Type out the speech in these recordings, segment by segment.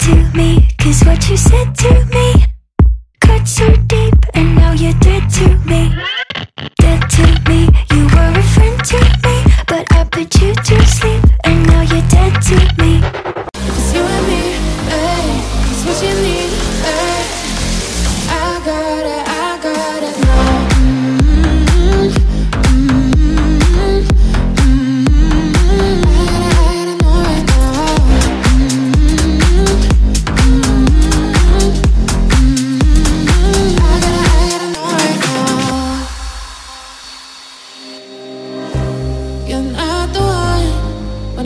to me, cause what you said to me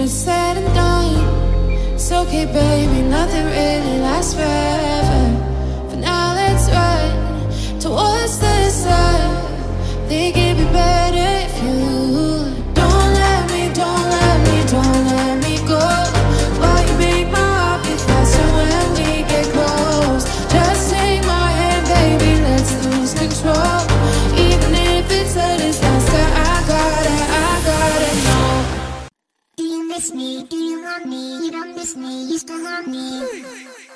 it's said and done, it's okay, baby. Nothing really lasts forever. For now, let's run towards the sun. Thinking miss me? Do you want me? You don't miss me, you still want me.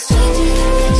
Strange.